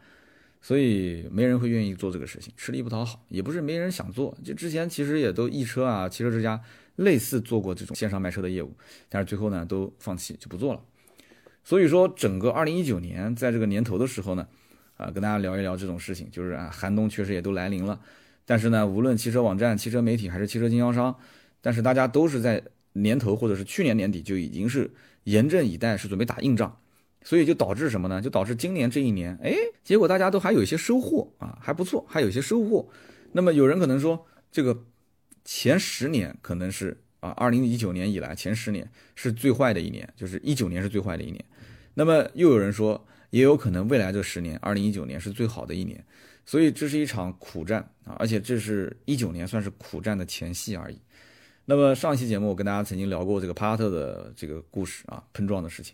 所以没人会愿意做这个事情，吃力不讨好，也不是没人想做。就之前其实也都易车啊、汽车之家类似做过这种线上卖车的业务，但是最后呢都放弃就不做了。所以说整个二零一九年在这个年头的时候呢，啊，跟大家聊一聊这种事情，就是啊，寒冬确实也都来临了。但是呢，无论汽车网站、汽车媒体还是汽车经销商，但是大家都是在年头或者是去年年底就已经是严阵以待，是准备打硬仗，所以就导致什么呢？就导致今年这一年，哎，结果大家都还有一些收获啊，还不错，还有一些收获。那么有人可能说，这个前十年可能是啊，二零一九年以来前十年是最坏的一年，就是一九年是最坏的一年。那么又有人说，也有可能未来这十年，二零一九年是最好的一年。所以这是一场苦战啊，而且这是一九年算是苦战的前戏而已。那么上一期节目我跟大家曾经聊过这个帕萨特的这个故事啊，碰撞的事情。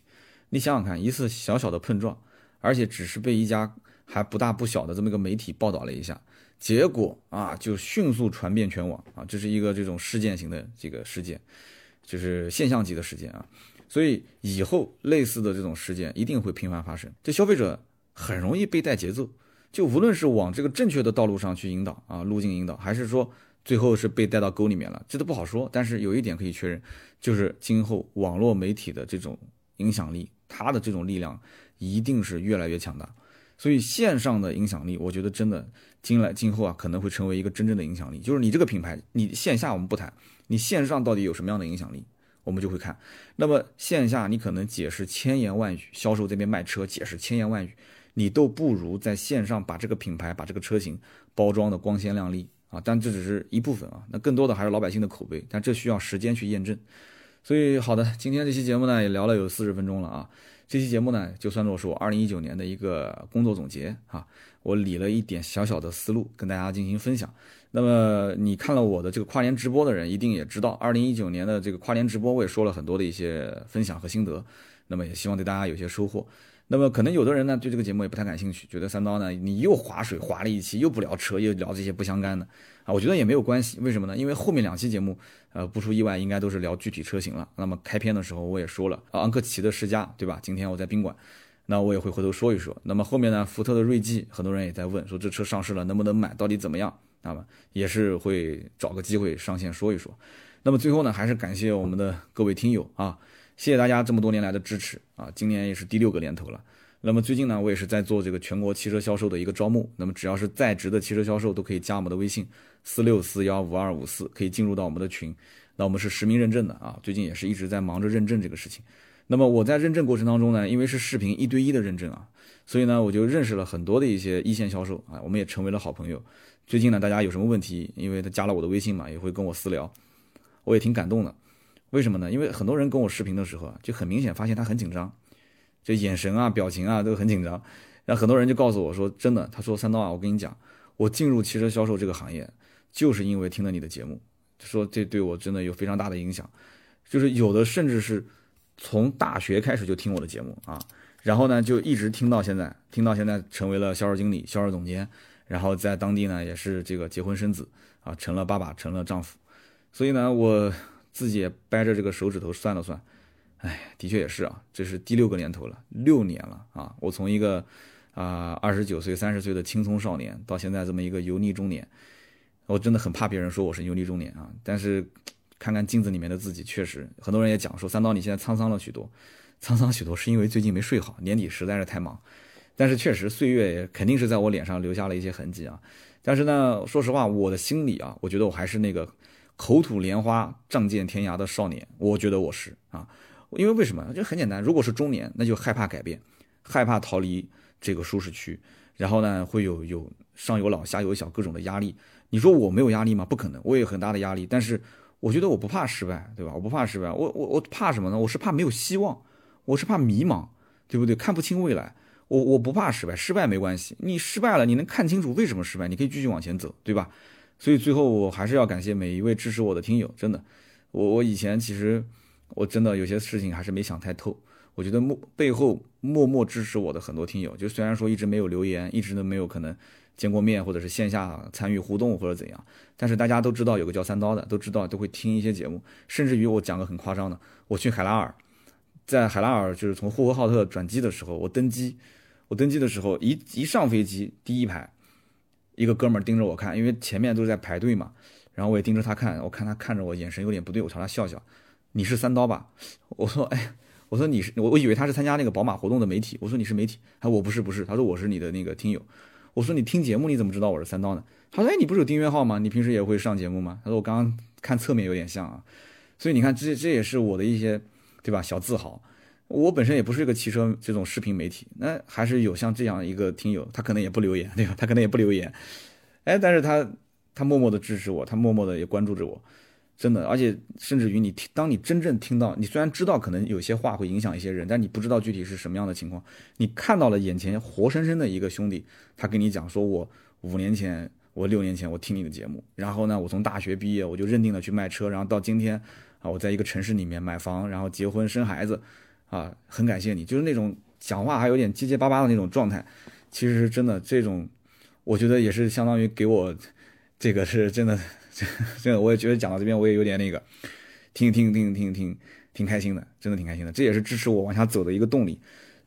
你想想看，一次小小的碰撞，而且只是被一家还不大不小的这么一个媒体报道了一下，结果啊就迅速传遍全网啊，这是一个这种事件型的这个事件，就是现象级的事件啊。所以以后类似的这种事件一定会频繁发生，这消费者很容易被带节奏。就无论是往这个正确的道路上去引导啊，路径引导，还是说最后是被带到沟里面了，这都不好说。但是有一点可以确认，就是今后网络媒体的这种影响力，它的这种力量一定是越来越强大。所以线上的影响力，我觉得真的今来今后啊，可能会成为一个真正的影响力。就是你这个品牌，你线下我们不谈，你线上到底有什么样的影响力，我们就会看。那么线下你可能解释千言万语，销售这边卖车解释千言万语。你都不如在线上把这个品牌、把这个车型包装的光鲜亮丽啊！但这只是一部分啊，那更多的还是老百姓的口碑，但这需要时间去验证。所以，好的，今天这期节目呢也聊了有四十分钟了啊！这期节目呢就算作是我二零一九年的一个工作总结啊，我理了一点小小的思路跟大家进行分享。那么你看了我的这个跨年直播的人，一定也知道二零一九年的这个跨年直播，我也说了很多的一些分享和心得。那么也希望对大家有些收获。那么可能有的人呢对这个节目也不太感兴趣，觉得三刀呢你又划水划了一期，又不聊车，又聊这些不相干的啊，我觉得也没有关系。为什么呢？因为后面两期节目，呃，不出意外应该都是聊具体车型了。那么开篇的时候我也说了，昂克旗的试驾，对吧？今天我在宾馆，那我也会回头说一说。那么后面呢，福特的锐际，很多人也在问，说这车上市了能不能买，到底怎么样？那么也是会找个机会上线说一说。那么最后呢，还是感谢我们的各位听友啊。谢谢大家这么多年来的支持啊！今年也是第六个年头了。那么最近呢，我也是在做这个全国汽车销售的一个招募。那么只要是在职的汽车销售都可以加我们的微信四六四幺五二五四，可以进入到我们的群。那我们是实名认证的啊，最近也是一直在忙着认证这个事情。那么我在认证过程当中呢，因为是视频一对一的认证啊，所以呢我就认识了很多的一些一线销售啊，我们也成为了好朋友。最近呢，大家有什么问题，因为他加了我的微信嘛，也会跟我私聊，我也挺感动的。为什么呢？因为很多人跟我视频的时候啊，就很明显发现他很紧张，就眼神啊、表情啊都很紧张。然后很多人就告诉我说：“真的，他说三刀啊，我跟你讲，我进入汽车销售这个行业，就是因为听了你的节目，说这对我真的有非常大的影响。就是有的甚至是从大学开始就听我的节目啊，然后呢就一直听到现在，听到现在成为了销售经理、销售总监，然后在当地呢也是这个结婚生子啊，成了爸爸，成了丈夫。所以呢，我。自己也掰着这个手指头算了算，哎，的确也是啊，这是第六个年头了，六年了啊！我从一个啊二十九岁、三十岁的青葱少年，到现在这么一个油腻中年，我真的很怕别人说我是油腻中年啊！但是看看镜子里面的自己，确实很多人也讲说三刀你现在沧桑了许多，沧桑许多是因为最近没睡好，年底实在是太忙。但是确实岁月肯定是在我脸上留下了一些痕迹啊！但是呢，说实话，我的心里啊，我觉得我还是那个。口吐莲花、仗剑天涯的少年，我觉得我是啊，因为为什么？就很简单，如果是中年，那就害怕改变，害怕逃离这个舒适区，然后呢，会有有上有老下有小各种的压力。你说我没有压力吗？不可能，我也有很大的压力。但是我觉得我不怕失败，对吧？我不怕失败，我我我怕什么呢？我是怕没有希望，我是怕迷茫，对不对？看不清未来。我我不怕失败，失败没关系，你失败了，你能看清楚为什么失败，你可以继续往前走，对吧？所以最后我还是要感谢每一位支持我的听友，真的，我我以前其实我真的有些事情还是没想太透。我觉得默背后默默支持我的很多听友，就虽然说一直没有留言，一直都没有可能见过面，或者是线下参与互动或者怎样，但是大家都知道有个叫三刀的，都知道都会听一些节目，甚至于我讲个很夸张的，我去海拉尔，在海拉尔就是从呼和浩特转机的时候，我登机，我登机的时候一一上飞机第一排。一个哥们儿盯着我看，因为前面都是在排队嘛，然后我也盯着他看，我看他看着我眼神有点不对，我朝他笑笑，你是三刀吧？我说，哎，我说你是，我我以为他是参加那个宝马活动的媒体，我说你是媒体，他说我不是不是，他说我是你的那个听友，我说你听节目你怎么知道我是三刀呢？他说，哎，你不是有订阅号吗？你平时也会上节目吗？他说我刚刚看侧面有点像啊，所以你看这这也是我的一些，对吧？小自豪。我本身也不是一个汽车这种视频媒体，那还是有像这样一个听友，他可能也不留言，对吧？他可能也不留言，哎，但是他他默默的支持我，他默默的也关注着我，真的，而且甚至于你听，当你真正听到，你虽然知道可能有些话会影响一些人，但你不知道具体是什么样的情况，你看到了眼前活生生的一个兄弟，他跟你讲说，我五年前，我六年前我听你的节目，然后呢，我从大学毕业我就认定了去卖车，然后到今天啊，我在一个城市里面买房，然后结婚生孩子。啊，很感谢你，就是那种讲话还有点结结巴巴的那种状态，其实是真的，这种我觉得也是相当于给我这个是真的，真的我也觉得讲到这边我也有点那个，听听听听听挺开心的，真的挺开心的，这也是支持我往下走的一个动力，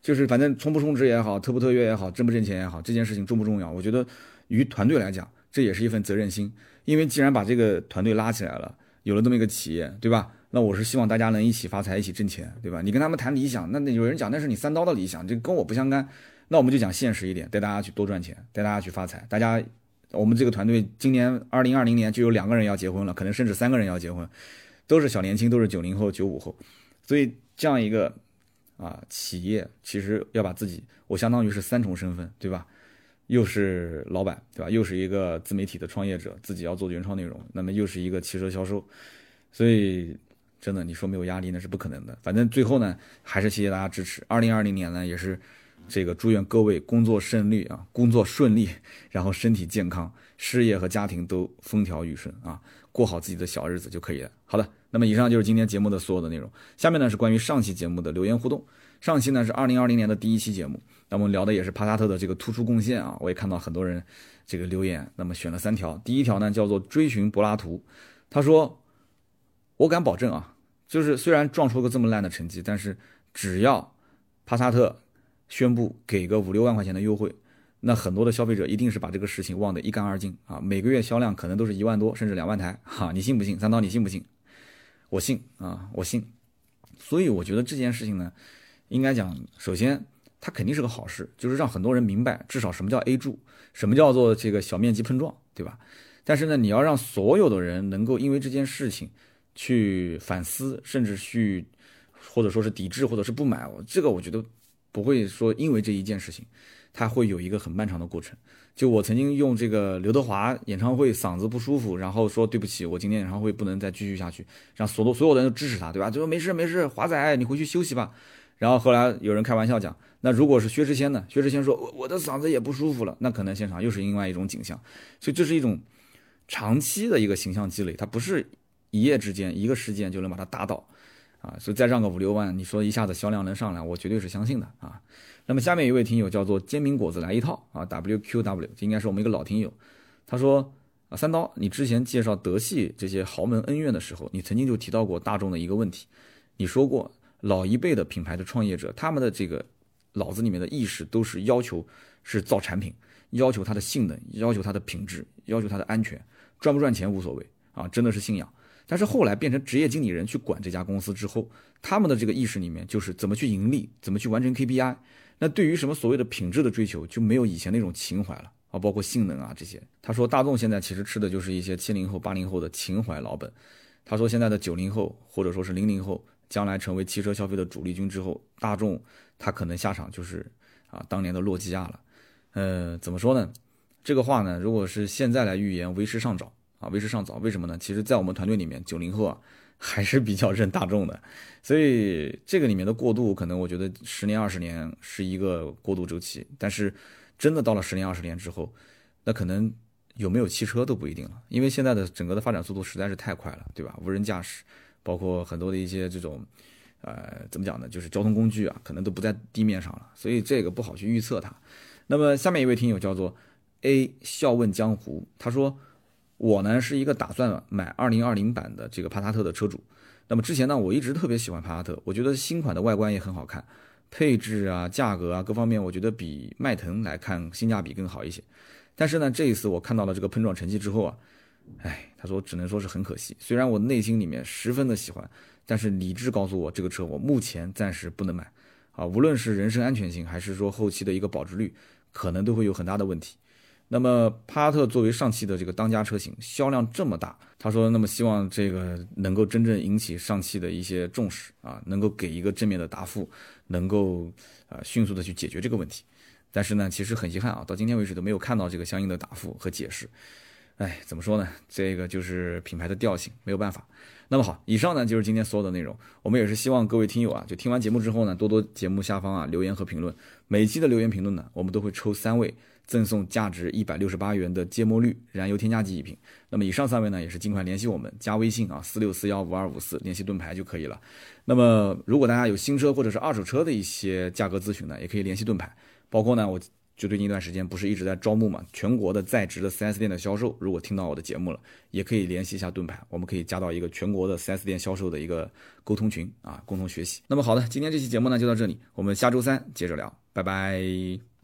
就是反正充不充值也好，特不特约也好，挣不挣钱也好，这件事情重不重要？我觉得于团队来讲，这也是一份责任心，因为既然把这个团队拉起来了，有了这么一个企业，对吧？那我是希望大家能一起发财，一起挣钱，对吧？你跟他们谈理想，那有人讲那是你三刀的理想，这跟我不相干。那我们就讲现实一点，带大家去多赚钱，带大家去发财。大家，我们这个团队今年二零二零年就有两个人要结婚了，可能甚至三个人要结婚，都是小年轻，都是九零后、九五后。所以这样一个啊企业，其实要把自己，我相当于是三重身份，对吧？又是老板，对吧？又是一个自媒体的创业者，自己要做原创内容，那么又是一个汽车销售，所以。真的，你说没有压力那是不可能的。反正最后呢，还是谢谢大家支持。二零二零年呢，也是这个祝愿各位工作顺利啊，工作顺利，然后身体健康，事业和家庭都风调雨顺啊，过好自己的小日子就可以了。好的，那么以上就是今天节目的所有的内容。下面呢是关于上期节目的留言互动。上期呢是二零二零年的第一期节目，那我们聊的也是帕萨特的这个突出贡献啊。我也看到很多人这个留言，那么选了三条。第一条呢叫做追寻柏拉图，他说：“我敢保证啊，就是虽然撞出个这么烂的成绩，但是只要帕萨特宣布给个五六万块钱的优惠，那很多的消费者一定是把这个事情忘得一干二净啊。每个月销量可能都是一万多，甚至两万台，哈，你信不信？三刀，你信不信？我信啊，我信。所以我觉得这件事情呢。”应该讲，首先它肯定是个好事，就是让很多人明白，至少什么叫 A 柱，什么叫做这个小面积碰撞，对吧？但是呢，你要让所有的人能够因为这件事情去反思，甚至去或者说是抵制，或者是不买，这个我觉得不会说因为这一件事情，它会有一个很漫长的过程。就我曾经用这个刘德华演唱会嗓子不舒服，然后说对不起，我今天演唱会不能再继续下去，让所所有人都支持他，对吧？就说没事没事，华仔你回去休息吧。然后后来有人开玩笑讲，那如果是薛之谦呢？薛之谦说：“我的嗓子也不舒服了。”那可能现场又是另外一种景象。所以这是一种长期的一个形象积累，它不是一夜之间一个事件就能把它打倒啊。所以再让个五六万，你说一下子销量能上来，我绝对是相信的啊。那么下面一位听友叫做煎饼果子来一套啊，WQW，这应该是我们一个老听友。他说：“啊，三刀，你之前介绍德系这些豪门恩怨的时候，你曾经就提到过大众的一个问题，你说过。”老一辈的品牌的创业者，他们的这个脑子里面的意识都是要求是造产品，要求它的性能，要求它的品质，要求它的安全，赚不赚钱无所谓啊，真的是信仰。但是后来变成职业经理人去管这家公司之后，他们的这个意识里面就是怎么去盈利，怎么去完成 KPI。那对于什么所谓的品质的追求，就没有以前那种情怀了啊，包括性能啊这些。他说大众现在其实吃的就是一些七零后、八零后的情怀老本。他说现在的九零后或者说是零零后。将来成为汽车消费的主力军之后，大众他可能下场就是啊当年的诺基亚了。呃，怎么说呢？这个话呢，如果是现在来预言，为时尚早啊，为时尚早。为什么呢？其实，在我们团队里面，九零后啊还是比较认大众的，所以这个里面的过渡，可能我觉得十年二十年是一个过渡周期。但是，真的到了十年二十年之后，那可能有没有汽车都不一定了，因为现在的整个的发展速度实在是太快了，对吧？无人驾驶。包括很多的一些这种，呃，怎么讲呢？就是交通工具啊，可能都不在地面上了，所以这个不好去预测它。那么下面一位听友叫做 A 笑问江湖，他说我呢是一个打算买2020版的这个帕萨特的车主。那么之前呢，我一直特别喜欢帕萨特，我觉得新款的外观也很好看，配置啊、价格啊各方面，我觉得比迈腾来看性价比更好一些。但是呢，这一次我看到了这个碰撞成绩之后啊。哎，他说只能说是很可惜。虽然我内心里面十分的喜欢，但是理智告诉我，这个车我目前暂时不能买。啊，无论是人身安全性，还是说后期的一个保值率，可能都会有很大的问题。那么帕萨特作为上汽的这个当家车型，销量这么大，他说，那么希望这个能够真正引起上汽的一些重视啊，能够给一个正面的答复，能够啊迅速的去解决这个问题。但是呢，其实很遗憾啊，到今天为止都没有看到这个相应的答复和解释。哎，怎么说呢？这个就是品牌的调性，没有办法。那么好，以上呢就是今天所有的内容。我们也是希望各位听友啊，就听完节目之后呢，多多节目下方啊留言和评论。每期的留言评论呢，我们都会抽三位赠送价值一百六十八元的芥末绿燃油添加剂一瓶。那么以上三位呢，也是尽快联系我们，加微信啊四六四幺五二五四联系盾牌就可以了。那么如果大家有新车或者是二手车的一些价格咨询呢，也可以联系盾牌。包括呢我。就最近一段时间不是一直在招募嘛？全国的在职的 4S 店的销售，如果听到我的节目了，也可以联系一下盾牌，我们可以加到一个全国的 4S 店销售的一个沟通群啊，共同学习。那么好的，今天这期节目呢就到这里，我们下周三接着聊，拜拜。